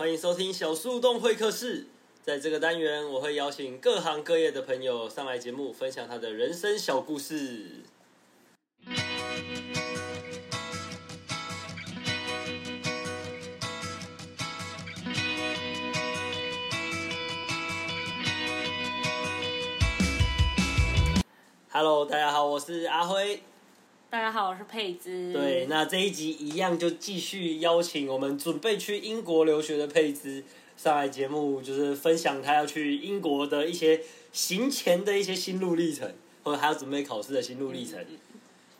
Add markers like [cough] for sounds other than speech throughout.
欢迎收听小树洞会客室。在这个单元，我会邀请各行各业的朋友上来节目，分享他的人生小故事。Hello，大家好，我是阿辉。大家好，我是佩芝。对，那这一集一样就继续邀请我们准备去英国留学的佩芝上来节目，就是分享他要去英国的一些行前的一些心路历程，或者还要准备考试的心路历程。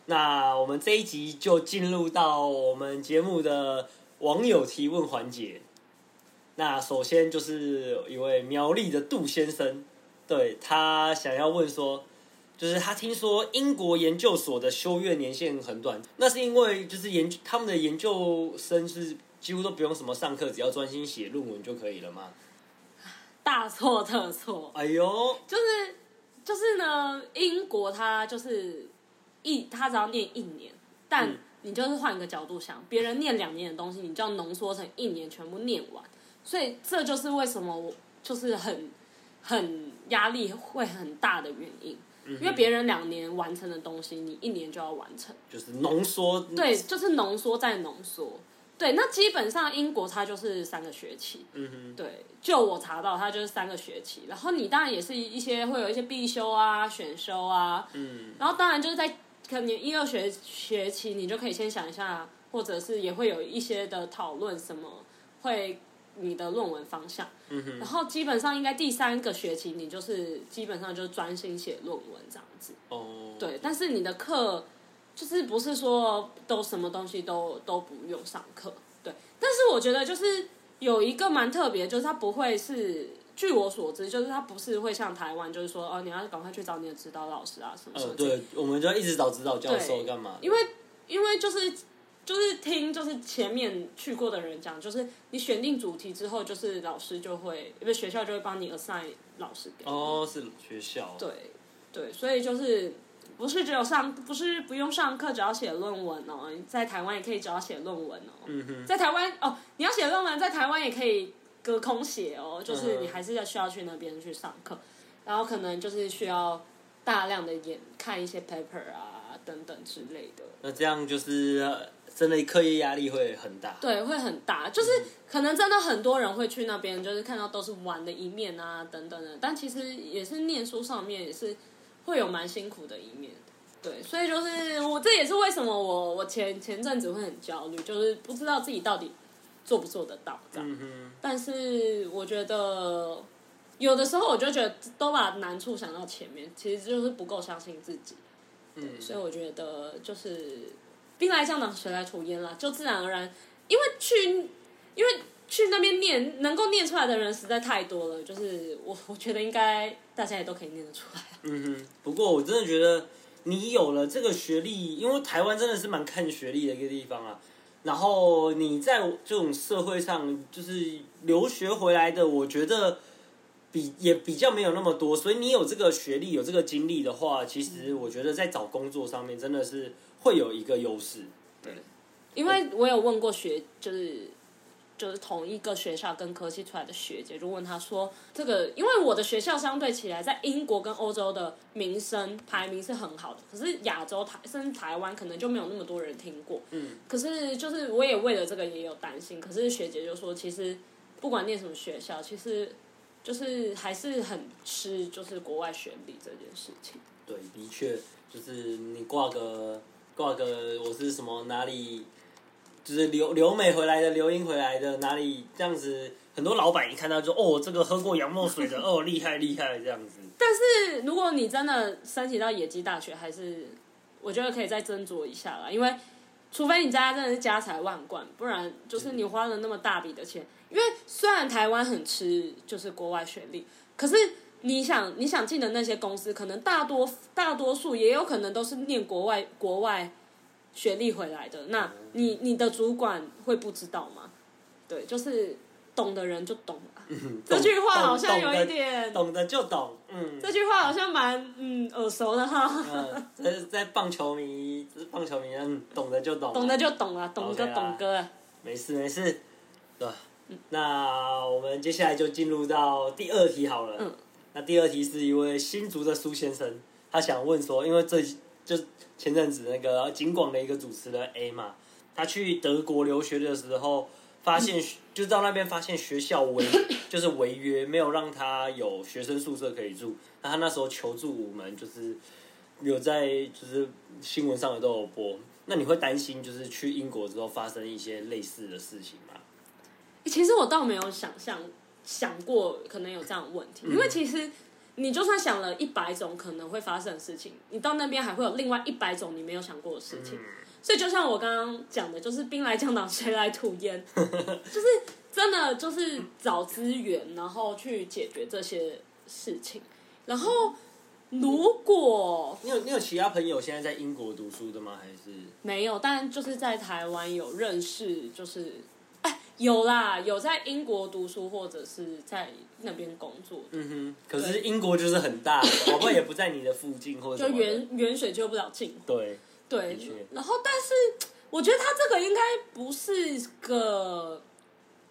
那我们这一集就进入到我们节目的网友提问环节。那首先就是一位苗栗的杜先生，对他想要问说。就是他听说英国研究所的修院年限很短，那是因为就是研他们的研究生是几乎都不用什么上课，只要专心写论文就可以了吗？[laughs] 大错特错！哎呦，就是就是呢，英国他就是一，他只要念一年，但你就是换一个角度想，别人念两年的东西，你就要浓缩成一年全部念完，所以这就是为什么我就是很很压力会很大的原因。因为别人两年完成的东西，你一年就要完成，就是浓缩。对，就是浓缩再浓缩。对，那基本上英国它就是三个学期。嗯哼。对，就我查到，它就是三个学期。然后你当然也是一些会有一些必修啊、选修啊。嗯。然后当然就是在可能一二学学期，你就可以先想一下，或者是也会有一些的讨论，什么会。你的论文方向，然后基本上应该第三个学期你就是基本上就是专心写论文这样子。哦，对，但是你的课就是不是说都什么东西都都不用上课，对。但是我觉得就是有一个蛮特别，就是它不会是，据我所知，就是它不是会像台湾，就是说哦，你要赶快去找你的指导老师啊什么什么。对，我们就一直找指导教授干嘛？因为因为就是。就是听，就是前面去过的人讲，就是你选定主题之后，就是老师就会，因为学校就会帮你 assign 老师给。哦，是学校。对，对，所以就是不是只有上，不是不用上课，只要写论文哦。在台湾也可以只要写论文哦。嗯哼。在台湾哦，你要写论文，在台湾也可以隔空写哦，就是你还是要需要去那边去上课，然后可能就是需要大量的眼看一些 paper 啊等等之类的。那这样就是。真的课业压力会很大，对，会很大。就是可能真的很多人会去那边，就是看到都是玩的一面啊，等等的。但其实也是念书上面也是会有蛮辛苦的一面。对，所以就是我这也是为什么我我前前阵子会很焦虑，就是不知道自己到底做不做得到这样。但是我觉得有的时候我就觉得都把难处想到前面，其实就是不够相信自己。嗯，所以我觉得就是。兵来将挡，水来土掩啦，就自然而然，因为去，因为去那边念，能够念出来的人实在太多了，就是我，我觉得应该大家也都可以念得出来。嗯哼，不过我真的觉得你有了这个学历，因为台湾真的是蛮看学历的一个地方啊。然后你在这种社会上，就是留学回来的，我觉得比也比较没有那么多，所以你有这个学历，有这个经历的话，其实我觉得在找工作上面真的是。会有一个优势，对，因为我有问过学，就是就是同一个学校跟科系出来的学姐，就问她说，这个因为我的学校相对起来，在英国跟欧洲的名声排名是很好的，可是亚洲台甚至台湾可能就没有那么多人听过，嗯，可是就是我也为了这个也有担心，可是学姐就说，其实不管念什么学校，其实就是还是很吃就是国外学历这件事情，对，的确就是你挂个。挂个我是什么哪里，就是留留美回来的，留英回来的哪里这样子，很多老板一看到就哦，这个喝过洋墨水的哦，厉害厉害这样子。但是如果你真的申请到野鸡大学，还是我觉得可以再斟酌一下啦，因为除非你家真的是家财万贯，不然就是你花了那么大笔的钱，因为虽然台湾很吃就是国外学历，可是。你想你想进的那些公司，可能大多大多数也有可能都是念国外国外学历回来的。那你你的主管会不知道吗？对，就是懂的人就懂了。[laughs] 这句话好像有一点懂的就懂。嗯，这句话好像蛮嗯耳熟的哈。嗯，在在棒球迷，棒球迷，嗯，懂的就懂。懂的就懂了，懂哥懂哥。没事没事，对。那我们接下来就进入到第二题好了。嗯那第二题是一位新竹的苏先生，他想问说，因为这就前阵子那个景广的一个主持人 A 嘛，他去德国留学的时候，发现就到那边发现学校违 [coughs] 就是违约，没有让他有学生宿舍可以住。那他那时候求助我们，就是有在就是新闻上也都有播。那你会担心就是去英国之后发生一些类似的事情吗？其实我倒没有想象想过可能有这样的问题，因为其实你就算想了一百种可能会发生的事情，你到那边还会有另外一百种你没有想过的事情。所以就像我刚刚讲的，就是兵来将挡，水来土掩，[laughs] 就是真的就是找资源，然后去解决这些事情。然后如果你有你有其他朋友现在在英国读书的吗？还是没有，但就是在台湾有认识，就是哎有啦，有在英国读书或者是在那边工作，嗯哼？可是英国就是很大，宝宝也不在你的附近或者就远远水救不了近。火。对，对，然后但是我觉得他这个应该不是个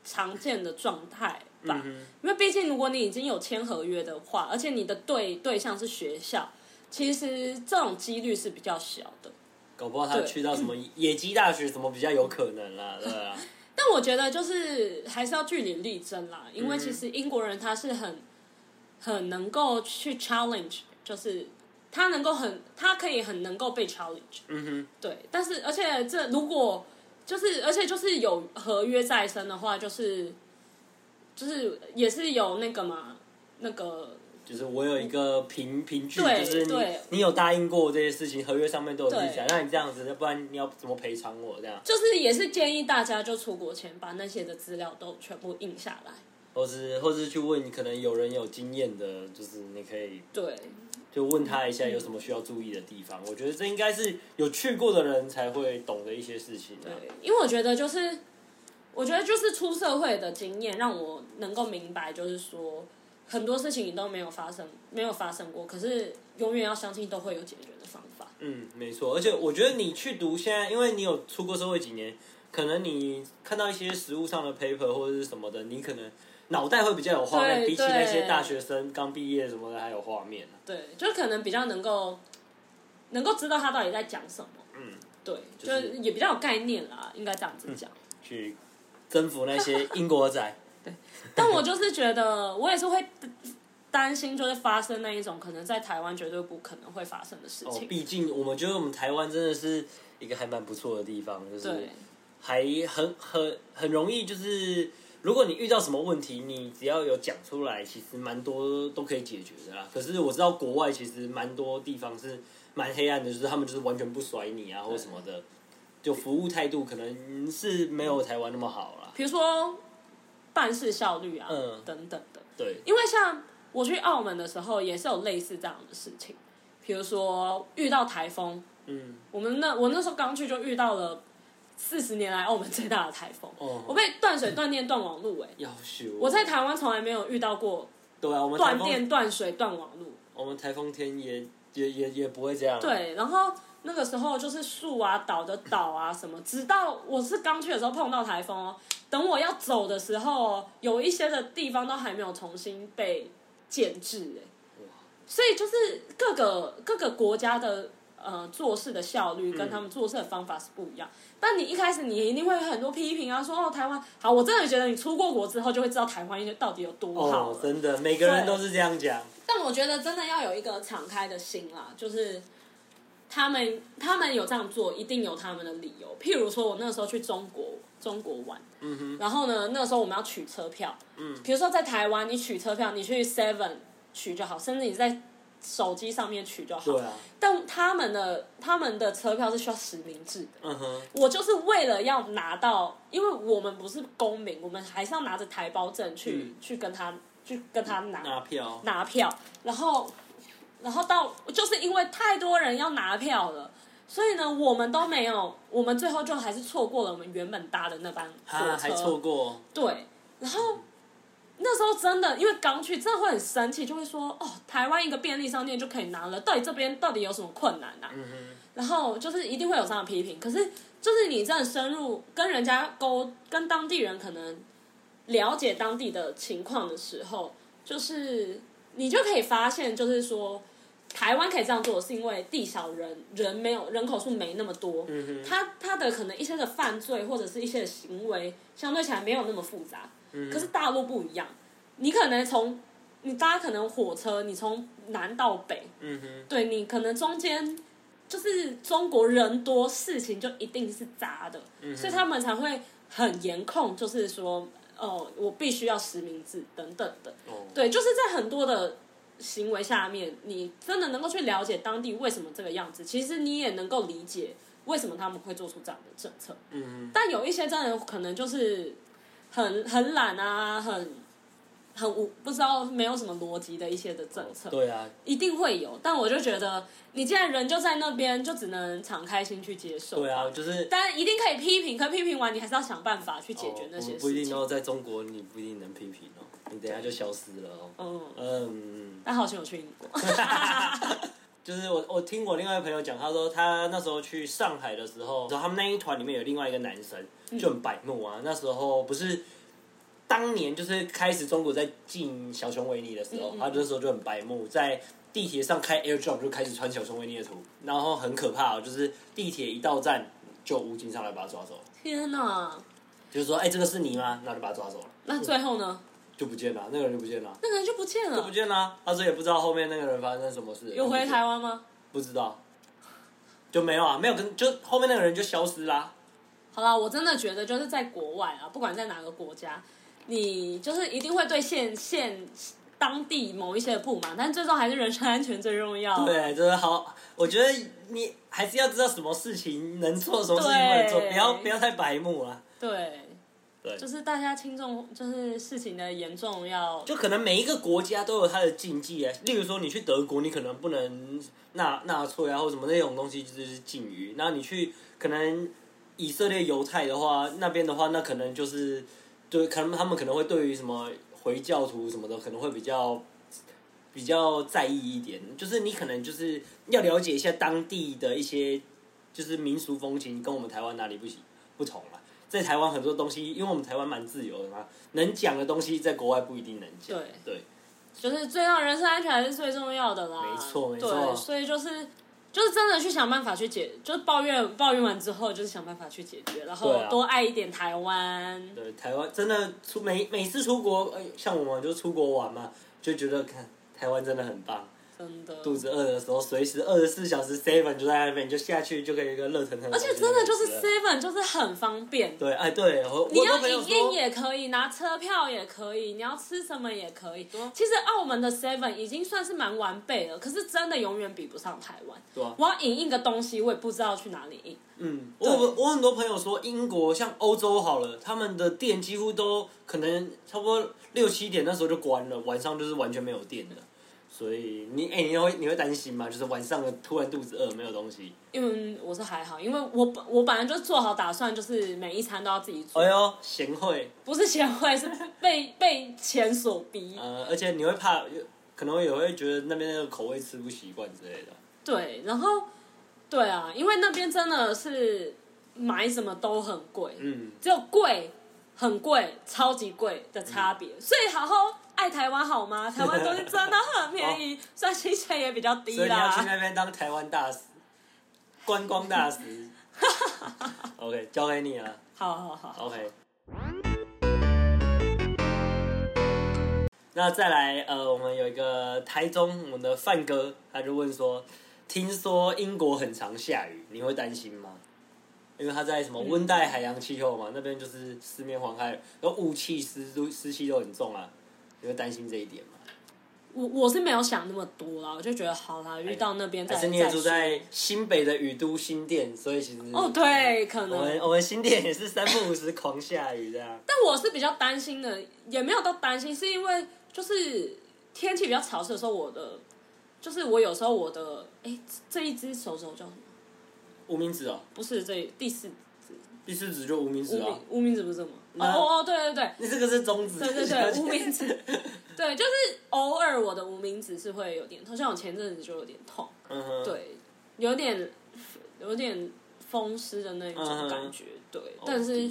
常见的状态吧，嗯因为毕竟如果你已经有签合约的话，而且你的对对象是学校，其实这种几率是比较小的。搞不好他去到什么野鸡大学什么比较有可能啦，对啊，[laughs] 但我觉得就是还是要据理力争啦，因为其实英国人他是很很能够去 challenge，就是他能够很他可以很能够被 challenge，嗯哼，对，但是而且这如果就是而且就是有合约在身的话，就是就是也是有那个嘛那个就是我有一个凭凭据，就是你你有答应过这些事情，合约上面都有记载，那你这样子，不然你要怎么赔偿我这样？就是也是建议大家就出国前把那些的资料都全部印下来，或是或是去问可能有人有经验的，就是你可以对就问他一下有什么需要注意的地方。我觉得这应该是有去过的人才会懂的一些事情、啊。对，因为我觉得就是，我觉得就是出社会的经验让我能够明白，就是说很多事情你都没有发生，没有发生过，可是永远要相信都会有解决的方法。嗯，没错，而且我觉得你去读现在，因为你有出过社会几年，可能你看到一些实物上的 paper 或者是什么的，你可能脑袋会比较有画面，比起那些大学生刚毕业什么的还有画面、啊、对，就可能比较能够能够知道他到底在讲什么。嗯，对，就就是也比较有概念啦，应该这样子讲。去征服那些英国仔。但我就是觉得，我也是会担心，就是发生那一种可能在台湾绝对不可能会发生的事哦，情。毕竟我们觉得我们台湾真的是一个还蛮不错的地方，就是对，还很很很容易，就是如果你遇到什么问题，你只要有讲出来，其实蛮多都可以解决的啦。可是我知道国外其实蛮多地方是蛮黑暗的，就是他们就是完全不甩你啊或什么的，就服务态度可能是没有台湾那么好啦。比如说办事效率啊，嗯等等的。对，因为像我去澳门的时候，也是有类似这样的事情，比如说遇到台风，嗯，我们那我那时候刚去就遇到了四十年来澳门最大的台风，哦，我被断水、断电、断网路、哎，要修。我在台湾从来没有遇到过对啊，我们台风，断电、断水、断网路。我们台风天也也也也不会这样啊。对，然后那个时候就是树啊倒的倒啊什么，直到我是刚去的时候碰到台风哦，等我要走的时候，有一些的地方都还没有重新被建制哎，所以就是各个各个国家的呃做事的效率跟他们做事的方法是不一样。但你一开始你一定会有很多批评啊，说哦台湾好，我真的觉得你出过国之后就会知道台湾到底有多好哦，真的，每个人都是这样讲。但我觉得真的要有一个敞开的心啦，就是他们他们有这样做，一定有他们的理由。譬如说，我那时候去中国中国玩，嗯哼，然后呢，那个时候我们要取车票，嗯，比如说在台湾你取车票，你去 Seven 取就好，甚至你在手机上面取就好。对啊，但他们的他们的车票是需要实名制的。嗯哼，我就是为了要拿到，因为我们不是公民，我们还是要拿着台胞证去、嗯。去跟他去跟他拿拿票。拿票，然后然后到就是因为太多人要拿票了，所以呢，我们都没有，我们最后就还是错过了我们原本搭的那班火啊，车，还错过。对，然后。那时候真的，因为刚去，真的会很生气，就会说：“哦，台湾一个便利商店就可以拿了，到底这边到底有什么困难啊？”嗯哼，然后就是一定会有这样的批评，可是就是你真的深入跟人家沟，跟当地人可能了解当地的情况的时候，就是你就可以发现，就是说。台湾可以这样做，是因为地小人人没有人口数没那么多，嗯他他的可能一些的犯罪或者是一些的行为相对起来没有那么复杂。可是大陆不一样，你可能从你搭可能火车，你从南到北，嗯哼，对你可能中间就是中国人多，事情就一定是杂的，所以他们才会很严控，就是说哦，我必须要实名制等等的。哦，对，就是在很多的行为下面，你真的能够去了解当地为什么这个样子，其实你也能够理解为什么他们会做出这样的政策。嗯但有一些真的可能就是很很懒啊，很很无不知道没有什么逻辑的一些的政策，对啊，一定会有。但我就觉得，你既然人就在那边，就只能敞开心去接受。对啊，就是当然一定可以批评，可批评完你还是要想办法去解决那些哦不不一。定哦，在中国你不一定能批评哦，你等一下就消失了哦。嗯，嗯，但好像有去英国。[laughs] [laughs] 就是我我听我另外一个朋友讲，他说他那时候去上海的时候，他们那一团里面有另外一个男生就很白目啊。那时候不是当年就是开始中国在进小熊维尼的时候，他那时候就很白目，在地铁上开 AirDrop 就开始穿小熊维尼的图，然后很可怕哦，就是地铁一到站就武警上来把他抓走，天哪！就是说哎、这个是你吗？那就把他抓走了，那最后呢？就不见了，那个人就不见了。那个人就不见了就不了，见了，他说也不知道后面那个人发生什么事。有回台湾吗？不知道，就没有啊，没有跟就后面那个人就消失啦。好啦，我真的觉得就是在国外啊，不管在哪个国家，你就是一定会对现现当地某一些的不满，但最终还是人身安全最重要。对，就是好，我觉得你还是要知道什么事情能做，什么事情不能做，不要不要太白目啊。对，对，就是大家轻重，就是事情的严重要。就可能每一个国家都有它的禁忌啊。例如说，你去德国，你可能不能纳纳粹啊，或什么那种东西就是禁语。然后你去可能以色列犹太的话，那边的话，那可能就是对，可能他们可能会对于什么回教徒什么的，可能会比较比较在意一点。就是你可能就是要了解一下当地的一些就是民俗风情，跟我们台湾哪里不行不同了。在台湾很多东西，因为我们台湾蛮自由的嘛，能讲的东西在国外不一定能讲。对对，就是最让人身安全还是最重要的啦。没错没错对，所以就是就是真的去想办法去解，就是抱怨抱怨完之后，就是想办法去解决，然后多爱一点台湾。对，台湾真的出每每次出国，呃像我们就出国玩嘛，就觉得看台湾真的很棒。真的，肚子饿的时候，随时二十四小时 seven 就在那边，你就下去就可以有一个热腾腾而且真的就是 seven 就是很方便。对，哎对，我你要影印，也可以，拿车票也可以，你要吃什么也可以。其实澳门的 Seven 已经算是蛮完备了，可是真的永远比不上台湾。对啊，我要影印个东西，我也不知道去哪里印。嗯，我我我很多朋友说，英国像欧洲好了，他们的店几乎都可能差不多六七点那时候就关了，晚上就是完全没有电的。所以你哎、你会你会担心吗？就是晚上的突然肚子饿没有东西，因为我是还好，因为我本我本来就做好打算，就是每一餐都要自己做，哎呦贤惠，不是贤惠，是被被钱所逼。呃，而且你会怕，可能也会觉得那边那个口味吃不习惯之类的。对，然后对啊，因为那边真的是买什么都很贵，嗯，只有贵、很贵、超级贵的差别。所以好好爱台湾好吗？[laughs] 台湾东西真的很便宜，虽然薪水也比较低所以你要去啦。那边当台湾大使，观光大使。[laughs] OK，交给你了。好好好，OK。那再来，呃，我们有一个台中，我们的范哥，他就问说，听说英国很常下雨，你会担心吗？因为他在什么温带海洋气候嘛，那边就是四面环海，然后雾气、湿度、湿气都很重啊，你会担心这一点吗？我我是没有想那么多啦，我就觉得好啦，遇到那边再还是你也再说住在新北的雨都新店，所以其实哦，对，可能我能们我们新店也是三不五时狂下雨这样。[laughs] 但我是比较担心的，也没有到担心，是因为就是天气比较潮湿的时候，我的就是我有时候我的哎、这一只手肘叫什么？无名指哦，不是这第四第四指就无名指啊无名，无名指不是吗？哦哦哦，对对对。你这个是中指。对对对，无名指，[laughs] 对，就是偶尔我的无名指是会有点痛，像我前阵子就有点痛，对，有点有点风湿的那种感觉，对，哦但是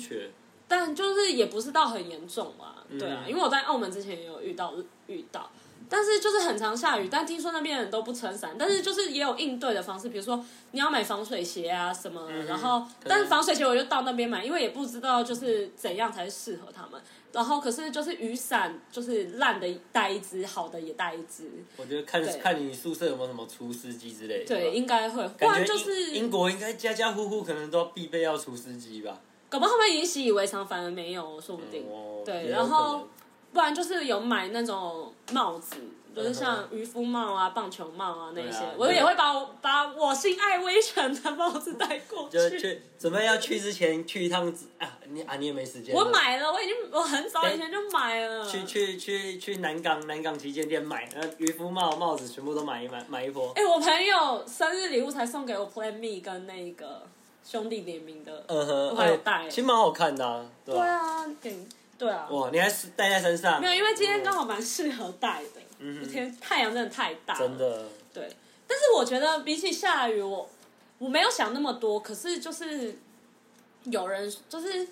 但就是也不是到很严重嘛，嗯对啊，因为我在澳门之前也有遇到遇到，但是就是很常下雨，但听说那边人都不撑伞，但是就是也有应对的方式，比如说你要买防水鞋啊什么，嗯然后但是防水鞋我就到那边买，因为也不知道就是怎样才适合他们。然后可是就是雨伞，就是烂的带一只，好的也带一只，我觉得看看你宿舍有没有什么除湿机之类的。对，应该会，不然就是英国应该家家户户可能都必备要除湿机吧。搞不好他们已经习以为常，反而没有，说不定。哦对然后不然就是有买那种帽子，就是嗯像渔夫帽啊、棒球帽啊那些，啊我也会把我把我心爱微尘的帽子带过就去。去准备要去之前去一趟啊，你啊你也没时间。我买了，我已经我很早以前就买了。去去去去南港南港旗舰店买，然后渔夫帽帽子全部都买一买买一波。哎、我朋友生日礼物才送给我 Plan Me 跟那个兄弟联名的。嗯哼，我还有哎带其实蛮好看的啊？对啊，给对啊。哇，你还是戴在身上？没有，因为今天刚好蛮适合带的。嗯哼天太阳真的太大了。真的，对，但是我觉得比起下雨，我我没有想那么多。可是就是有人就是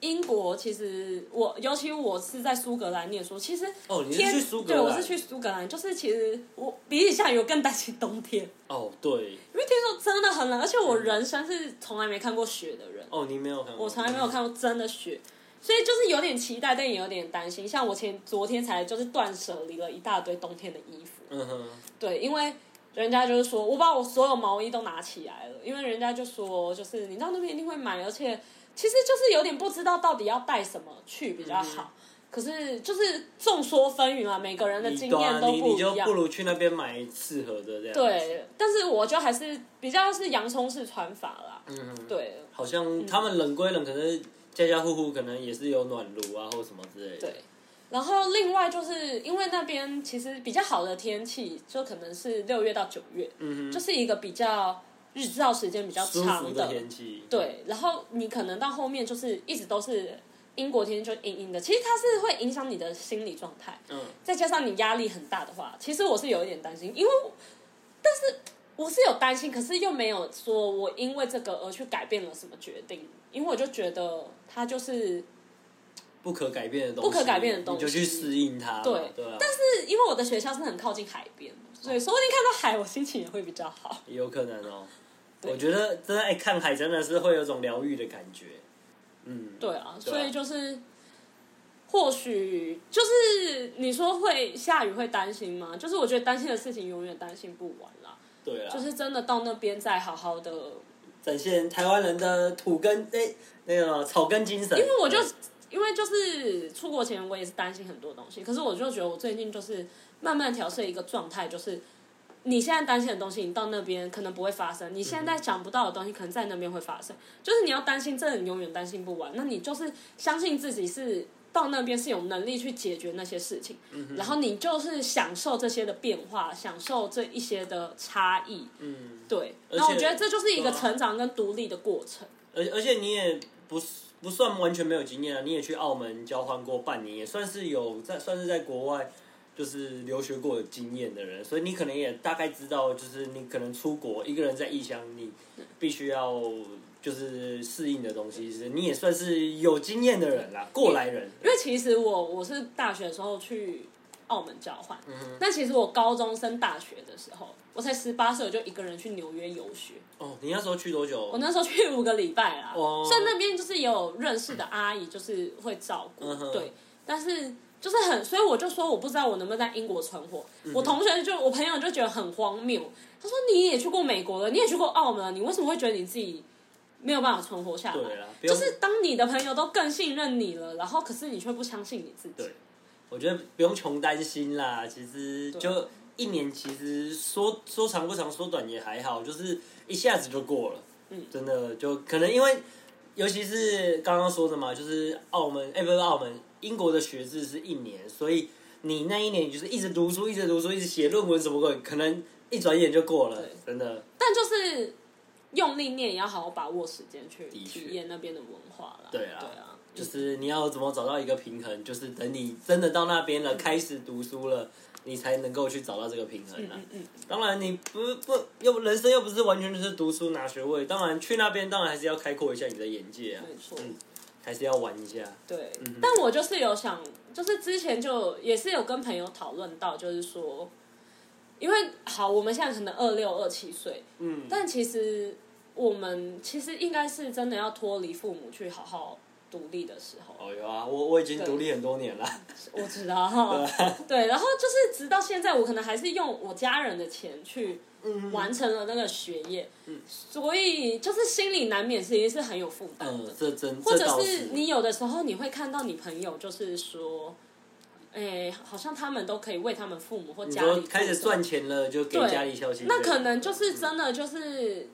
英国，其实我尤其我是在苏格兰念书，其实哦，你是天去苏格对，我是去苏格兰，就是其实我比起下雨，我更担心冬天，哦，对，因为听说真的很冷，而且我人生是从来没看过雪的人，哦，你没有看过？我从来没有看过真的雪。所以就是有点期待，但也有点担心。像我前昨天才就是断舍离了一大堆冬天的衣服，嗯哼，对，因为人家就是说我把我所有毛衣都拿起来了，因为人家就说就是你到那边一定会买，而且其实就是有点不知道到底要带什么去比较好。可是就是众说纷纭啊，每个人的你经验都不一样。你就不如去那边买适合的这样。，对，但是我就还是比较是洋葱式穿法啦。嗯哼，对好像他们冷归冷，可是家家户户可能也是有暖炉啊或什么之类的。对，然后另外就是因为那边其实比较好的天气，就可能是六月到九月，嗯就是一个比较日照时间比较长服的天气。对，然后你可能到后面就是一直都是英国天气就阴阴的，其实它是会影响你的心理状态，嗯，再加上你压力很大的话，其实我是有一点担心，因为但是我是有担心，可是又没有说我因为这个而去改变了什么决定，因为我就觉得它就是不可改变的东西，不可改变的东西你就去适应它嘛。对对啊，是因为我的学校是很靠近海边，所以说不定看到海，我心情也会比较好。也有可能哦。我觉得真的哎，看海真的是会有种疗愈的感觉。嗯，对啊所以就是或许就是你说会下雨会担心吗？就是我觉得担心的事情永远担心不完啦。对啊，就是真的到那边再好好的，展现台湾人的土根哎那个草根精神。因为我就因为就是出国前我也是担心很多东西，可是我就觉得我最近就是慢慢调试一个状态，就是你现在担心的东西，你到那边可能不会发生；你现在想不到的东西，可能在那边会发生。就是你要担心，这你永远担心不完。那你就是相信自己是到那边是有能力去解决那些事情，然后你就是享受这些的变化，享受这一些的差异。嗯，对，那我觉得这就是一个成长跟独立的过程。而而且你也不是不算完全没有经验啊，你也去澳门交换过半年，也算是有在算是在国外就是留学过的经验的人，所以你可能也大概知道，就是你可能出国一个人在异乡，你必须要就是适应的东西，是你也算是有经验的人啦，过来人。因为其实我我是大学的时候去澳门交换，嗯那其实我高中升大学的时候，我才十八岁，我就一个人去纽约游学。哦，你那时候去多久？我那时候去五个礼拜啦，哦所以那边就是也有认识的阿姨，就是会照顾，嗯对，但是。就是很，所以我就说我不知道我能不能在英国存活。嗯我同学就我朋友就觉得很荒谬，他说你也去过美国了，你也去过澳门了，你为什么会觉得你自己没有办法存活下来？对啦，就是当你的朋友都更信任你了，然后可是你却不相信你自己。对我觉得不用穷担心啦，其实就一年，其实说说长不长，说短也还好，就是一下子就过了。嗯，真的就可能因为，尤其是刚刚说的嘛，就是澳门，哎、不是澳门，英国的学制是一年，所以你那一年就是一直读书，一直读书，一直写论文什么鬼，可能一转眼就过了，真的。但就是用力念，也要好好把握时间去体验那边的文化啦。对啊对啊，就是你要怎么找到一个平衡，就是等你真的到那边了，开始读书了，你才能够去找到这个平衡啊。嗯嗯，当然，你不不又人生又不是完全就是读书拿学位，当然去那边当然还是要开阔一下你的眼界啊。没错。嗯还是要玩一下。对，嗯但我就是有想，就是之前就也是有跟朋友讨论到，就是说，因为好，我们现在可能二六二七岁，嗯，但其实我们其实应该是真的要脱离父母去好好独立的时候。哦有啊，我我已经独立很多年了。我知道。哈，[laughs] 对，然后就是直到现在，我可能还是用我家人的钱去完成了那个学业，所以就是心里难免其实是很有负担的。嗯，这真或者是你有的时候你会看到你朋友就是说，哎，好像他们都可以为他们父母或你家里开始赚钱了，就给对家里孝心。那可能就是真的就是。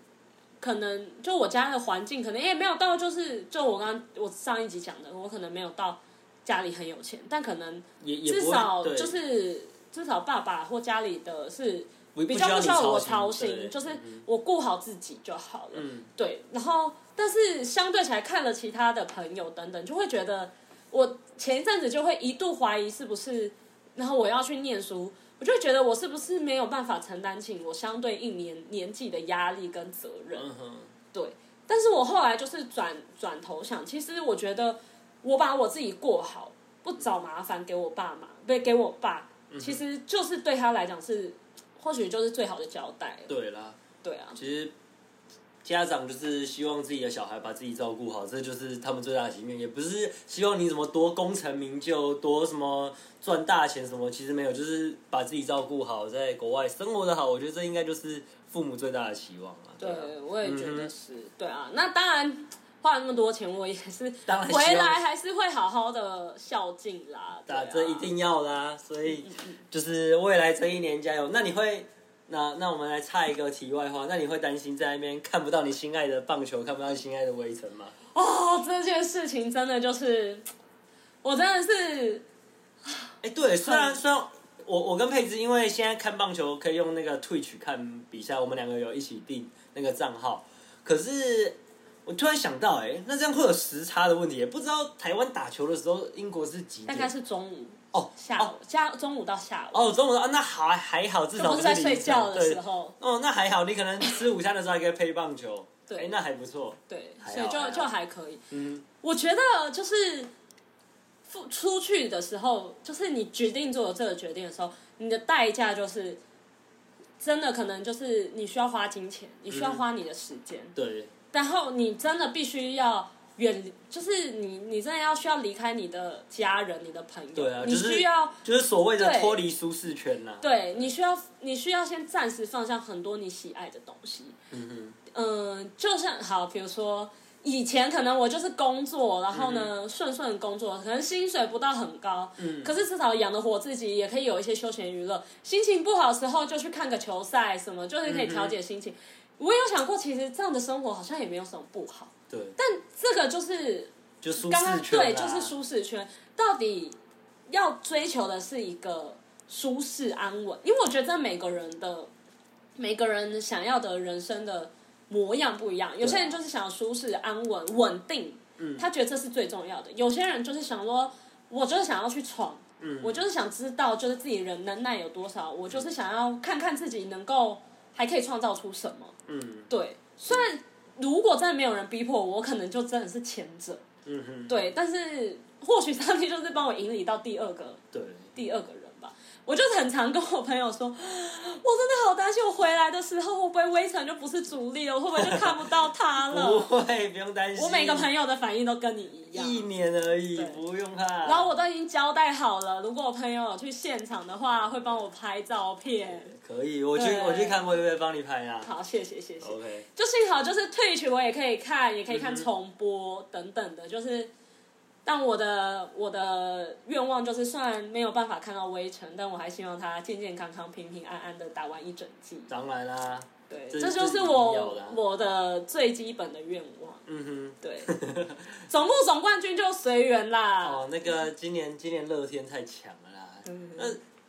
可能就我家的环境，可能也没有到，就是就我刚刚我上一集讲的，我可能没有到家里很有钱，但可能也也不会至少对就是至少爸爸或家里的是不比较不需要我操操心，就是我顾好自己就好了。嗯对，然后但是相对起来看了其他的朋友等等，就会觉得我前一阵子就会一度怀疑是不是，然后我要去念书，我就会觉得我是不是没有办法承担起我相对应年年纪的压力跟责任。对，但是我后来就是转转头想，其实我觉得我把我自己过好，不找麻烦给我爸妈，不给我爸，嗯其实就是对他来讲是，或许就是最好的交代了。对啦，对啊，其实家长就是希望自己的小孩把自己照顾好，这就是他们最大的心愿，也不是希望你怎么多功成名就，多什么赚大钱什么，其实没有，就是把自己照顾好，在国外生活的好，我觉得这应该就是父母最大的期望了。对啊，，我也觉嗯得是，对啊。那当然花了那么多钱，我也是 [laughs] 回来还是会好好的孝敬啦。对啊，打这一定要啦，所以就是未来这一年加油。那你会，那那我们来插一个题外话，那你会担心在那边看不到你心爱的棒球，看不到你心爱的围城吗？哦，这件事情真的就是，我真的是哎、对，虽然虽然我我跟佩芝，因为现在看棒球可以用那个 Twitch 看比赛，我们两个有一起订那个账号，可是我突然想到、哎，那这样会有时差的问题，也不知道台湾打球的时候英国是几大概点？是中午哦下午加中午到下午，哦，中午啊，那还还好，至少不是在睡觉的时候。哦，那还好，你可能吃午餐的时候还可以配棒球，[laughs] 对哎，那还不错。对，所以就就还可以。嗯，我觉得就是付出去的时候，就是你决定做这个决定的时候，你的代价就是真的可能就是你需要花金钱，你需要嗯花你的时间，对，然后你真的必须要远离，就是你你真的要需要离开你的家人、你的朋友，对啊你需要就是所谓的脱离舒适圈呐、对你需要你需要先暂时放下很多你喜爱的东西，嗯哼，嗯，就像好，比如说以前可能我就是工作，然后呢顺顺工作，可能薪水不到很高，嗯可是至少养得活自己，也可以有一些休闲娱乐。心情不好的时候就去看个球赛什么，就是可以调节心情。我有想过，其实这样的生活好像也没有什么不好，对，但这个就是就舒刚刚适圈啦对，就是舒适圈。到底要追求的是一个舒适安稳，因为我觉得每个人的每个人想要的人生的模样不一样。有些人就是想要舒适、安稳、稳定，嗯他觉得这是最重要的。有些人就是想说，我就是想要去闯，嗯我就是想知道，就是自己人能耐有多少，我就是想要看看自己能够还可以创造出什么。嗯对，虽然如果真的没有人逼迫我，我可能就真的是前者。嗯哼，对，但是或许上帝就是帮我引领到第二个对，第二个人吧。我就是很常跟我朋友说，[gasps] 我真的好担心，我回来的时候会不会微尘就不是主力了，我会不会就看不到他了 [laughs] 不了？会，不用担心。我每个朋友的反应都跟你一样。一年而已，不用怕。然后我都已经交代好了，如果我朋友有去现场的话，会帮我拍照片。可以，我去我去看会不会帮你拍啊好，谢谢谢谢。？OK，就幸好就是 Twitch 我也可以看，也可以看重播等等的，就是。但我的我的愿望就是，虽然没有办法看到微尘，但我还希望他健健康康、平平安安的打完一整季。当然啦，对，这这就是我我的最基本的愿望。嗯哼对，[laughs] 总部总冠军就随缘，啦。哦，那个今年今年乐天太强了啦，嗯那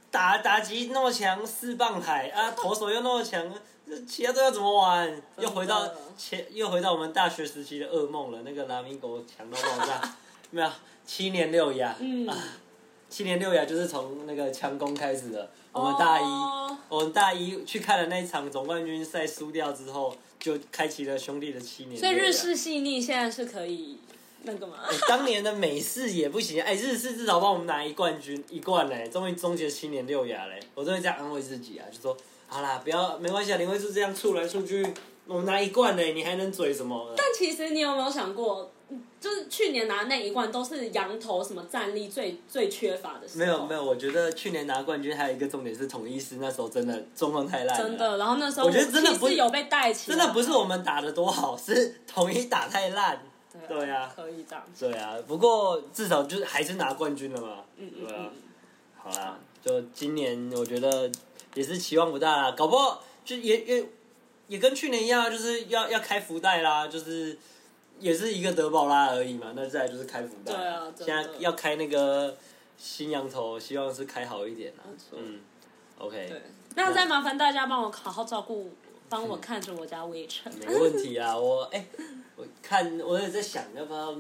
打打击那么强，四棒海啊，投手又那么强，这其他都要怎么玩？又回到前，又回到我们大学时期的噩梦了。那个拉米狗强到爆炸，没有七年六牙，嗯，七年六牙就是从那个强攻开始的。我们大一，哦我们大一去看了那一场总冠军赛输掉之后，就开启了兄弟的七年。所以日式细腻现在是可以那个吗？哎当年的美式也不行，哎，日式至少帮我们拿一冠军一冠嘞，终于终结七年六牙嘞，我都会这样安慰自己啊，就说好啦，不要没关系啊，林慧是这样出来出去，我们拿一冠嘞，你还能嘴什么？但其实你有没有想过，就是去年拿那一冠都是羊头什么战力最最缺乏的时候。没有没有，我觉得去年拿冠军还有一个重点是统一师那时候真的状况太烂，真的。然后那时候我觉得真的不是有被带起来，真的不是我们打的多好，是统一打太烂。对对啊可以这样。对啊，不过至少就是还是拿冠军了嘛。嗯嗯对啊嗯，好啦，就今年我觉得也是期望不大啦，搞不好就也也也跟去年一样，就是要要开福袋啦，就是也是一个德保拉而已嘛。那再来就是开福袋，对啊现在要开那个新羊头，希望是开好一点啦没。错嗯，OK，那再麻烦大家帮我好好照顾，帮我看着我家魏晨。没问题啊，我哎、我看我也在想，要不要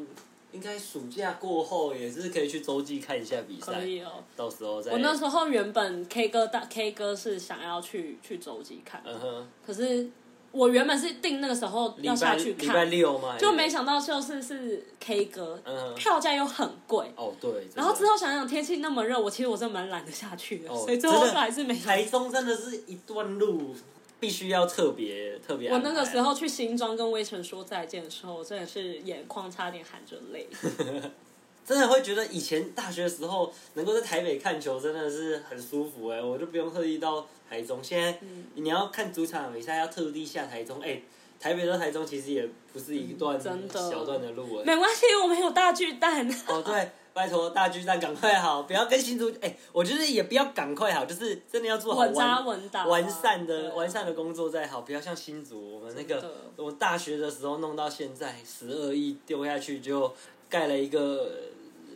应该暑假过后也是可以去洲际看一下比赛可，以哦。到时候再。我那时候原本 K 歌大 K 歌是想要去去洲际看，嗯哼，可是我原本是定那个时候要下拜礼拜去看，六嘛？就没想到就是是 K 歌，嗯，票价又很贵。哦对，然后之后想想天气那么热，我其实我真的蛮懒得下去的，哦所以最后还是没有。台中真的是一段路，必须要特别特别。我那个时，候去新庄跟魏晨说再见的时候，我真的是眼眶差点含着泪。[laughs] 真的会觉得以前大学的时候能够在台北看球真的是很舒服哎、我就不用特意到台中。现在嗯你要看主场比赛，要特地下台中，哎、台北到台中其实也不是一段小段的路哎、没关系，我们有大巨蛋。哦，对，拜托大巨蛋赶快好，不要跟新竹哎、我觉得也不要赶快好，就是真的要做好稳扎完稳打啊，完善的完善的工作再好，不要像新竹我们那个我大学的时候弄到现在十二亿丢下去就盖了一个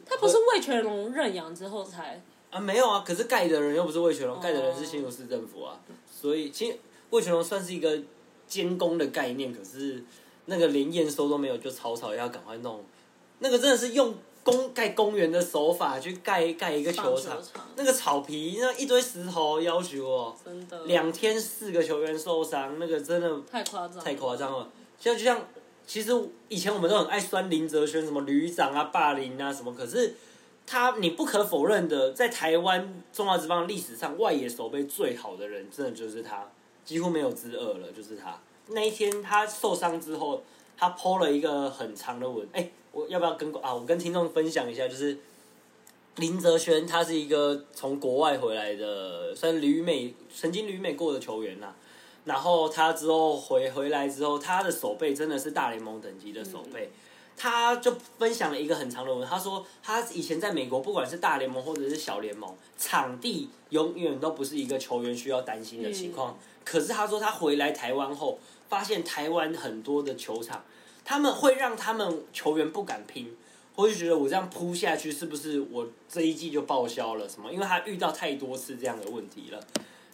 他不是魏全龙认养之后才啊没有啊，可是盖的人又不是魏全龙，哦。盖的人是新竹市政府啊，所以其实魏全龙算是一个监工的概念，可是那个连验收都没有，就草草要赶快弄，那个真的是用公盖公园的手法去盖盖一个球场球场，那个草皮那一堆石头要求哦，真的。两天四个球员受伤，那个真的太夸张，太夸张了。现在就像，其实以前我们都很爱酸林哲轩什么旅长啊、霸凌啊什么，可是他你不可否认的，在台湾中华职棒历史上外野手背最好的人，真的就是他，几乎没有之二了，就是他。那一天他受伤之后，他 PO 了一个很长的文，哎、我要不要跟啊？我跟听众分享一下，就是林哲轩，他是一个从国外回来的，算旅美曾经旅美过的球员呐、然后他之后回回来之后，他的手背真的是大联盟等级的手背。他就分享了一个很长的文，他说他以前在美国，不管是大联盟或者是小联盟，场地永远都不是一个球员需要担心的情况。可是他说他回来台湾后，发现台湾很多的球场，他们会让他们球员不敢拼，或是觉得我这样扑下去是不是我这一季就报销了什么？因为他遇到太多次这样的问题了，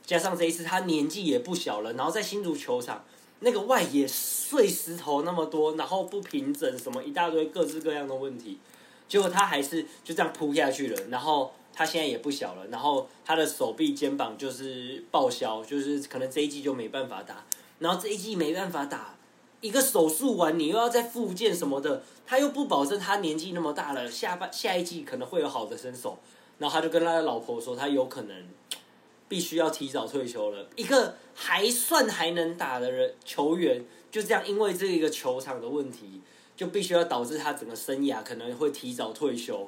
加上这一次他年纪也不小了，然后在新竹球场那个外野碎石头那么多，然后不平整什么一大堆各式各样的问题，结果他还是就这样扑下去了，然后。他现在也不小了，然后他的手臂、肩膀就是报销，就是可能这一季就没办法打，然后这一季没办法打，一个手术完，你又要再复健什么的，他又不保证他年纪那么大了，下半下一季可能会有好的身手，然后他就跟他的老婆说，他有可能必须要提早退休了。一个还算还能打的人球员，就这样因为这一个球场的问题，就必须要导致他整个生涯可能会提早退休。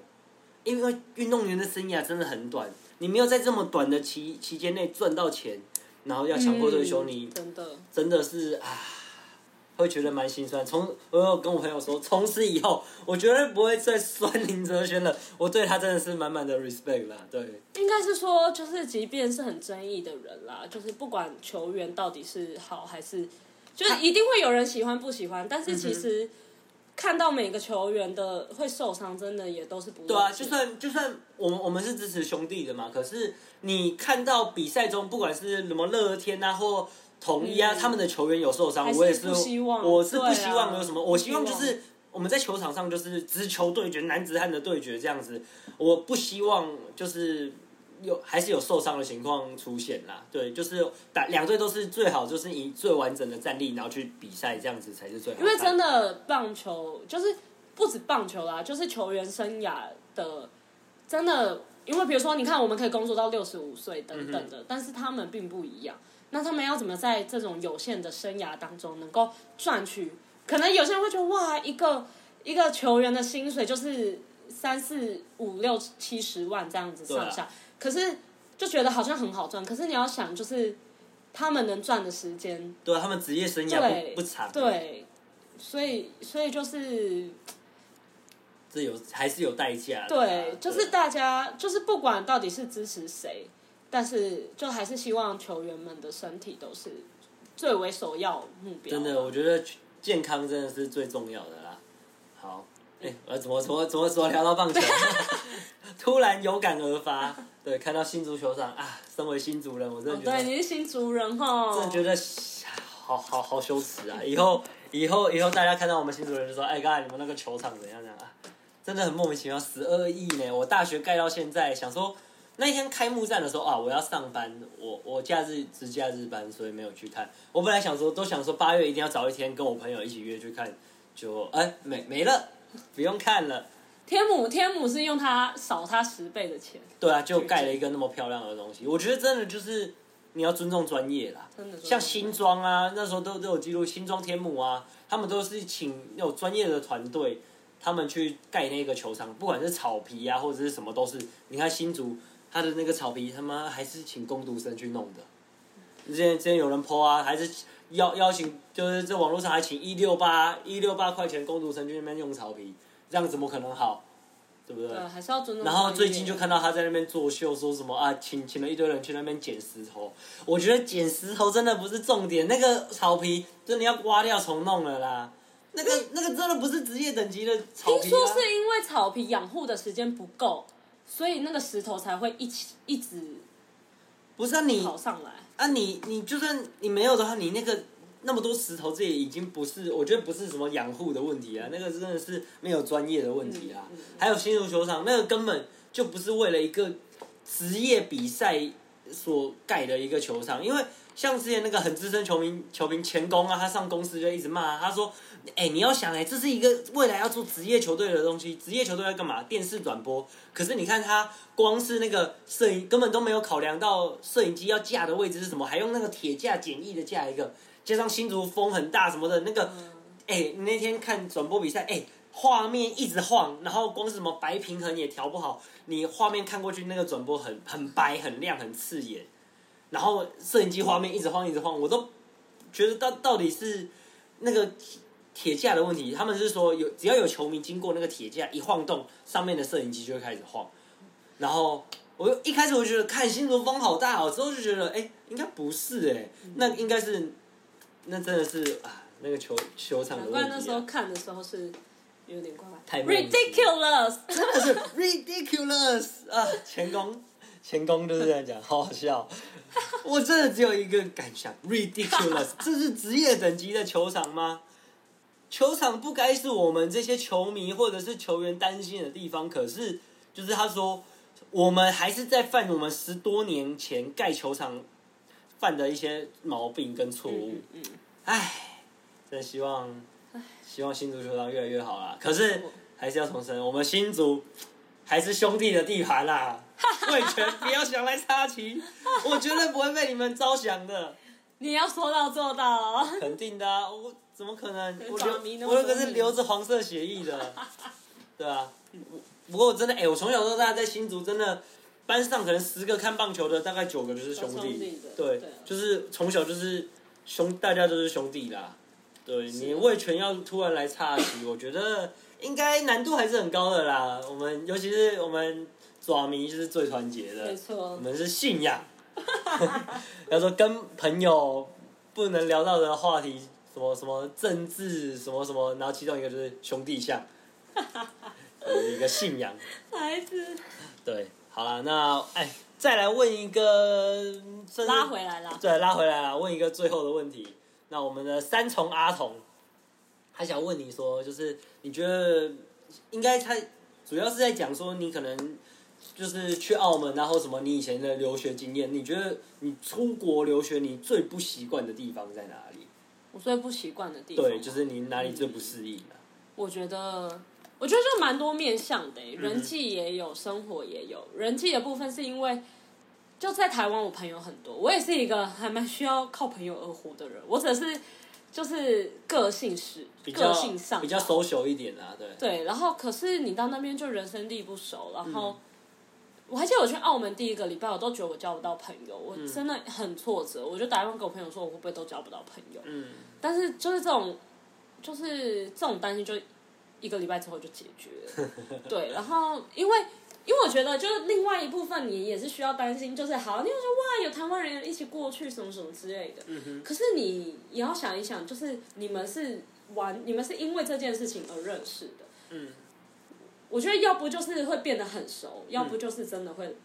因为运动员的生涯真的很短，你没有在这么短的期期间内赚到钱，然后要强迫退休，嗯你真的真的是啊，会觉得蛮心酸。从我有跟我朋友说，从此以后我绝对不会再酸林哲轩了。[laughs] 我对他真的是满满的 respect 啦。对，应该是说，就是即便是很争议的人啦，就是不管球员到底是好还是，就是一定会有人喜欢不喜欢，但是其实看到每个球员的会受伤，真的也都是不对啊，就算就算我们我们是支持兄弟的嘛，可是你看到比赛中，不管是什么乐天啊或统一啊，嗯他们的球员有受伤，还是我也是不希望我是不希望有什么，我希望就不希是我们在球场上就是直球对决、男子汉的对决这样子，我不希望就是。有还是有受伤的情况出现啦，对，就是打两队都是最好，就是以最完整的战力，然后去比赛，这样子才是最好看。因为真的棒球就是不止棒球啦，就是球员生涯的，真的，因为比如说，你看我们可以工作到六十五岁等等的，但是他们并不一样。那他们要怎么在这种有限的生涯当中能够赚取？可能有些人会觉得，哇，一个一个球员的薪水就是三四五六七十万这样子上下，可是就觉得好像很好赚。可是你要想，就是他们能赚的时间，对他们职业生涯不不长，对，所以所以就是。这有还是有代价。对，就是大家就是不管到底是支持谁，但是就还是希望球员们的身体都是最为首要目标。真的，我觉得健康真的是最重要的啦。好，哎，我怎么怎么怎么怎么聊到棒球？[laughs] 突然有感而发，对，看到新足球场啊，身为新族人，我真的觉得对你是新族人哈，真的觉得 [sighs] 好好好羞耻啊！以后以后以后大家看到我们新族人就说，哎，刚才你们那个球场怎样怎样啊？真的很莫名其妙，十二亿呢！我大学盖到现在，想说那天开幕战的时候啊，我要上班，我我假日值假日班，所以没有去看。我本来想说，都想说八月一定要找一天跟我朋友一起约去看，就哎没没了，不用看了。天母天母是用他少他十倍的钱。对啊，就盖了一个那么漂亮的东西，我觉得真的就是你要尊重专业啦。真的。像新庄啊，那时候都都有记录，新庄天母啊，他们都是请有专业的团队。他们去盖那个球场，不管是草皮啊，或者是什么，都是你看新竹他的那个草皮，他妈还是请工读生去弄的。之前之前有人 po 啊，还是邀邀请，就是在网络上还请一六八一六八块钱工读生去那边用草皮，这样怎么可能好？对不对？对，还是要尊重。然后最近就看到他在那边作秀，说什么啊，请请了一堆人去那边捡石头。我觉得捡石头真的不是重点，那个草皮真的要刮掉重弄了啦。那个那个真的不是职业等级的草皮。听说是因为草皮养护的时间不够，所以那个石头才会一起一直。不是啊，你跑上来啊，你你就算你没有的话，你那个那么多石头，这也已经不是，我觉得不是什么养护的问题啊，那个真的是没有专业的问题啊。还有新足球场，那个根本就不是为了一个职业比赛所盖的一个球场，因为像之前那个很资深球迷球迷前工啊，他上公司就一直骂，他说。哎，你要想哎，这是一个未来要做职业球队的东西。职业球队要干嘛？电视转播。可是你看他光是那个摄影，根本都没有考量到摄影机要架的位置是什么，还用那个铁架简易的架一个，加上新竹风很大什么的，那个，哎，你那天看转播比赛，哎，画面一直晃，然后光是什么白平衡也调不好，你画面看过去那个转播很很白很亮很刺眼，然后摄影机画面一直晃一直晃，我都觉得到到底是那个。铁架的问题，他们是说有只要有球迷经过那个铁架一晃动，上面的摄影机就会开始晃。然后我一开始我觉得看新竹风好大哦，之后就觉得哎，应该不是哎，那应该是那真的是啊，那个球球场的问题。难怪那时候看的时候是有点怪，太 ridiculous，真的是 ridiculous 啊！前攻前攻就是这样讲，好好笑。我真的只有一个感想，ridiculous，这是职业等级的球场吗？球场不该是我们这些球迷或者是球员担心的地方，可是就是他说，我们还是在犯我们十多年前盖球场犯的一些毛病跟错误。嗯，唉，真希望，希望新足球场越来越好啦。可是还是要重申，我们新足还是兄弟的地盘啦。[laughs] 魏权不要想来插旗，我绝对不会为你们着想的。[laughs] 你要说到做到，哦肯定的啊！我怎么可能？[laughs] 我留我那个是留着黄色血液的，[laughs] 对啊。不过真的，哎，我从小到大在新竹，真的班上可能十个看棒球的，大概九个就是兄弟，对，就是从小就是兄，大家都是兄弟啦。对你魏全要突然来插旗，[laughs] 我觉得应该难度还是很高的啦。我们尤其是我们爪迷就是最团结的，没错，我们是信仰。要说跟朋友不能聊到的话题，什么什么政治，什么什么，然后其中一个就是兄弟相，有一个信仰。[laughs] 孩子。对，好了，那哎，再来问一个，拉回来了。对，拉回来了，问一个最后的问题。那我们的三重阿童，他想问你说，就是你觉得应该他主要是在讲说，你可能。就是去澳门，然后什么？你以前的留学经验，你觉得你出国留学，你最不习惯的地方在哪里？我最不习惯的地方，对，就是你哪里最不适应的？我觉得我觉得就蛮多面向的、欸人际也有，生活也有。人际的部分是因为就在台湾，我朋友很多，我也是一个还蛮需要靠朋友而活的人。我只是就是个性是个性上比较 social 一点啊，对。对，然后可是你到那边就人生地不熟，然嗯后、我还记得我去澳门第一个礼拜，我都觉得我交不到朋友，我嗯真的很挫折。我就打电话给我朋友说，我会不会都交不到朋友？嗯，但是就是这种，就是这种担心，就一个礼拜之后就解决了。[laughs] 对，然后因为因为我觉得，就是另外一部分你也是需要担心，就是好，你会说哇，有台湾人一起过去什么什么之类的。嗯可是你也要想一想，就是你们是玩，你们是因为这件事情而认识的。嗯。我觉得要不就是会变得很熟，要不就是真的会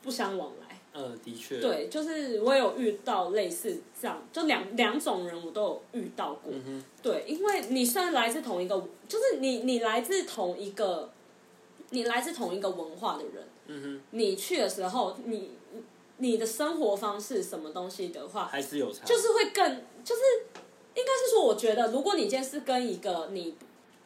不相往来。嗯，的确。。对，就是我有遇到类似这样，就两两种人我都有遇到过。对，因为你虽然来自同一个，就是你你来自同一个，你来自同一个文化的人，嗯哼。你去的时候，你你的生活方式什么东西的话，还是有差。就是会更，就是应该是说，我觉得如果你今天是跟一个你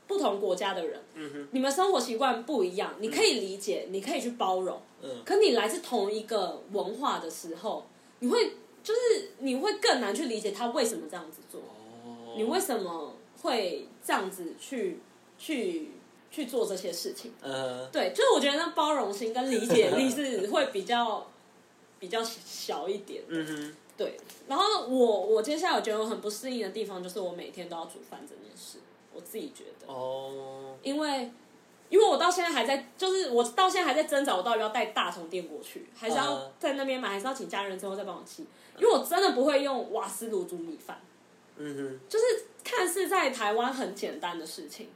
不同国家的人，嗯你们生活习惯不一样，你可以理解，你可以去包容。嗯可你来自同一个文化的时候，你会就是你会更难去理解他为什么这样子做，哦。你为什么会这样子去去去做这些事情？呃，对，就是我觉得那包容心跟理解力是会比较 [laughs] 比较小一点。嗯哼。对，然后我我接下来我觉得我很不适应的地方就是我每天都要煮饭这件事，我自己觉得，哦。因为因为我到现在还在，就是我到现在还在挣扎，我到底要带大充电过去，还是要嗯在那边买，还是要请家人之后再帮我寄，因为我真的不会用瓦斯炉煮米饭，嗯哼。就是看似在台湾很简单的事情，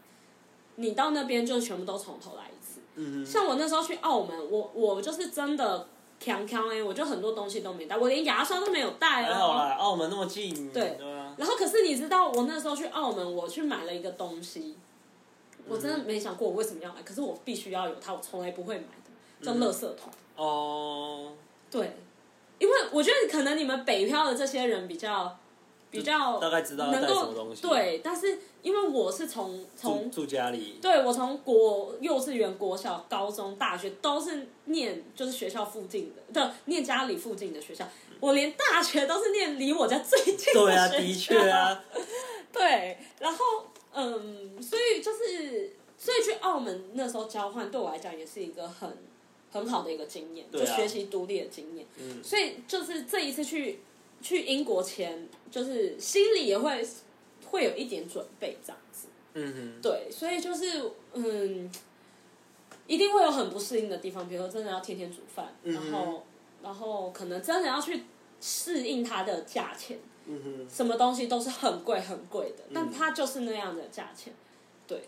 你到那边就全部都从头来一次。嗯哼。像我那时候去澳门，我我就是真的强强哎，我就很多东西都没带，我连牙刷都没有带哦。还好啦，澳门那么近。对。然后可是你知道，我那时候去澳门，我去买了一个东西，我真的没想过我为什么要买，可是我必须要有它，我从来不会买的，叫垃圾桶。哦。对，因为我觉得可能你们北漂的这些人比较比较大概知道要能带什么够东西。。对，但是因为我是从从住住家里。对我从国幼稚园、国小、高中、大学都是念就是学校附近的，对，念家里附近的学校。我连大学都是念离我家最近的学校。对啊，的确啊。对，然后嗯，所以就是，所以去澳门那时候交换对我来讲也是一个很很好的一个经验，对啊就学习独立的经验。嗯所以就是这一次去去英国前，就是心里也会会有一点准备这样子。嗯哼。对，所以就是嗯，一定会有很不适应的地方，比如说真的要天天煮饭，嗯然后然后可能真的要去适应它的价钱。嗯哼。什么东西都是很贵很贵的，但它就是那样的价钱，对。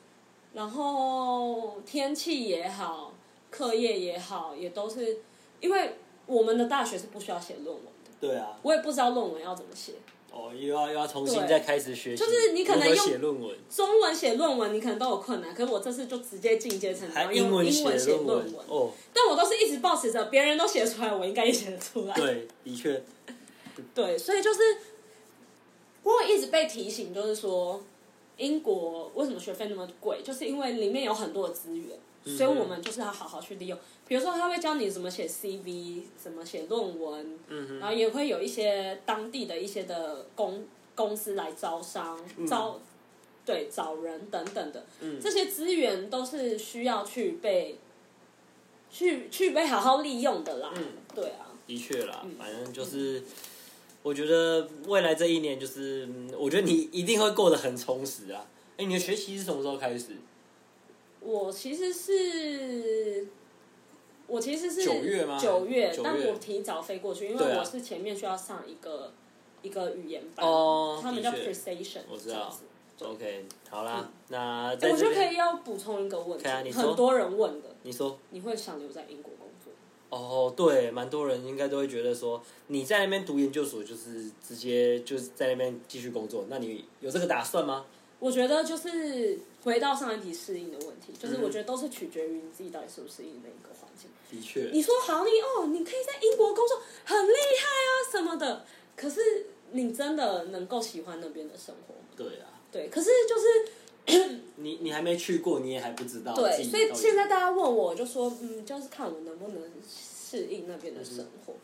然后天气也好，课业也好，也都是因为我们的大学是不需要写论文的，对啊。我也不知道论文要怎么写。哦，又要又要重新再开始学习。就是你可能用写论文，中文写论文你可能都有困难，可是我这次就直接进阶成用英文文写论论文，哦，但我都是一直保持着别人都写出来，我应该也写得出来。对，的确，对，所以就是我有一直被提醒，就是说英国为什么学费那么贵，就是因为里面有很多的资源，所以我们就是要好好去利用。比如说，他会教你怎么写 CV，怎么写论文，然后也会有一些当地的一些的公公司来招商、招对找人等等的，这些资源都是需要去被去去被好好利用的啦。对啊。的确啦，嗯反正就是，我觉得未来这一年就是，嗯我觉得你一定会过得很充实啊。哎，你的学习是什么时候开始？我其实是，我其实是九月吗？九月，月。但我提早飞过去，因为我是前面需要上一个一个语言班，哦他们叫 Precision，我知道。OK，好啦，那我就可以要补充一个问题，啊很多人问的，你说。你会想留在英国工作？哦，对，蛮多人应该都会觉得说，你在那边读研究所就是直接就是在那边继续工作，那你有这个打算吗？我觉得就是回到上一题适应的问题，就是嗯我觉得都是取决于你自己到底适不适应那个环境。的确，你说好，你哦，你可以在英国工作，很厉害啊什么的，可是你真的能够喜欢那边的生活吗？对啊，对，可是就是 [coughs] 你你还没去过，你也还不知道。对，所以在现在大家问我，我就说，嗯，就是看我能不能适应那边的生活。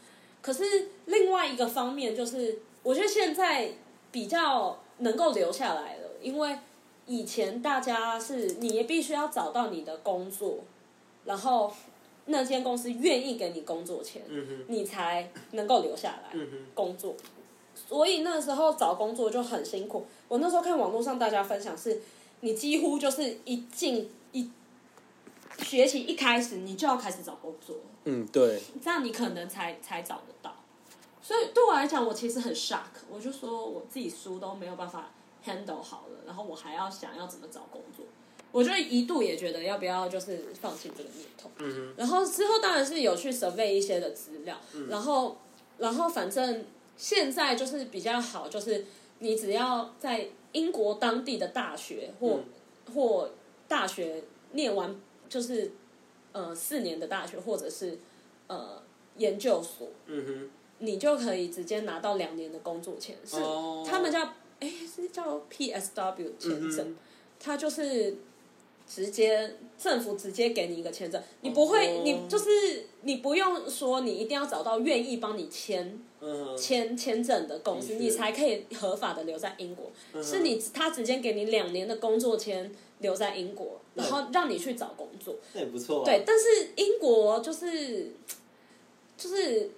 可是另外一个方面就是，我觉得现在比较能够留下来了，因为以前大家是你也必须要找到你的工作，然后那间公司愿意给你工作钱，嗯哼，你才能够留下来工作。所以那时候找工作就很辛苦。我那时候看网络上大家分享是，你几乎就是一进一学期一开始你就要开始找工作，嗯，对，这样你可能才才找得到。所以对我来讲，我其实很 shock，我就说我自己书都没有办法 handle 好了，然后我还要想要怎么找工作，我就一度也觉得要不要就是放弃这个念头。嗯哼，然后之后当然是有去 survey 一些的资料，嗯。然后然后反正现在就是比较好，就是你只要在英国当地的大学或、或大学念完，就是呃四年的大学或者是呃研究所，嗯哼。你就可以直接拿到两年的工作签，是、他们叫哎是叫 PSW 签证，嗯它就是直接政府直接给你一个签证，你不会，哦你就是你不用说你一定要找到愿意帮你签签签证的公司，你才可以合法的留在英国。嗯是你他直接给你两年的工作签留在英国，然后让你去找工作。那也不错啊。对，但是英国就是就是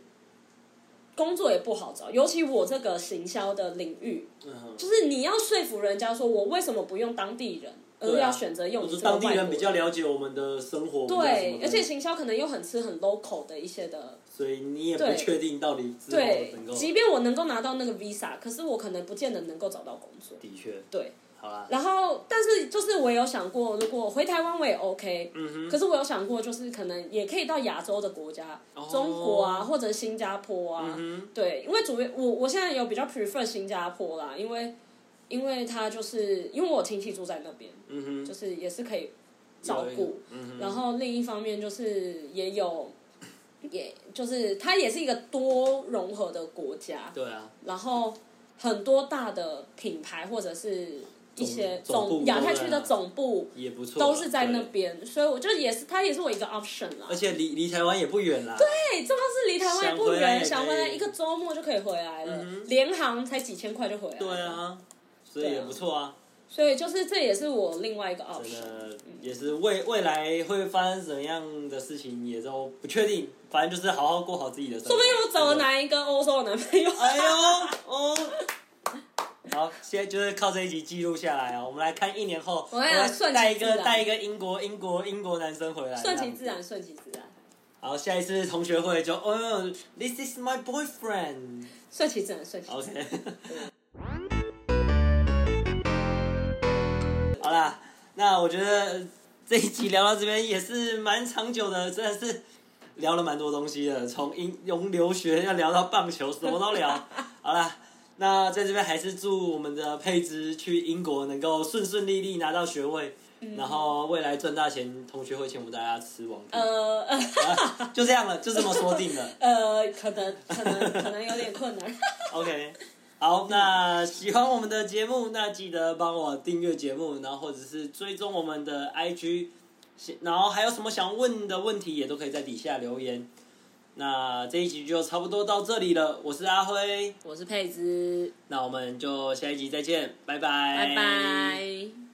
工作也不好找，尤其我这个行销的领域，嗯，就是你要说服人家说我为什么不用当地人，而要选择用我你这个是当地人比较了解我们的生活，对而且行销可能又很吃很 local 的一些的，所以你也不确定到底之后对能，够。即便我能够拿到那个 visa，可是我可能不见得能够找到工作。的确，对，好啦，然后但是就是我有想过，如果回台湾我也 OK，嗯哼，可是我有想过，就是可能也可以到亚洲的国家，哦。中国啊，或者新加坡啊，嗯哼，对，因为主要我我现在有比较 prefer 新加坡啦，因为因为他就是因为我亲戚住在那边，嗯哼，就是也是可以照顾，嗯哼，然后另一方面就是也有，也就是它也是一个多融合的国家，对啊，然后很多大的品牌或者是一些总总亚太区的总部也不错啊，都是在那对。边，所以我就也是它也是我一个 option 啦而。且离离台湾也不远啦。对，这个是离台湾也不远，想回来一个周末就可以回来了嗯，联航才几千块就回来了。对啊，所以也不错啊，所以就是这也是我另外一个 option。的也是未未来会发生怎么样的事情也都不确定，反正就是好好过好自己的生活。说不定我找了哪一个欧洲的男朋友。哎呦哦。好，现在就是靠这一集记录下来啊！我们来看一年后，我跟你讲来顺带一个带一个英国英国英国男生回来，顺其自然，顺其自然，好，下一次同学会就哦，This is my boyfriend。顺其自然，顺其自然 OK。[laughs] 好啦，那我觉得这一集聊到这边也是蛮长久的，真的是聊了蛮多东西的，从英从留学要聊到棒球，什么都聊。[laughs] 好啦，那在这边还是祝我们的佩芝去英国能够顺顺利利拿到学位，然后未来赚大钱，同学会请我们大家吃网地。呃呃啊 [laughs] 就这样了，就这么说定了。[laughs] 呃，可能可能可能有点困难。[laughs] OK，好，那喜欢我们的节目，那记得帮我订阅节目，然后或者是追踪我们的 IG，然后还有什么想问的问题，也都可以在底下留言。那这一集就差不多到这里了，我是阿辉，我是佩芝，那我们就下一集再见，拜拜，拜拜。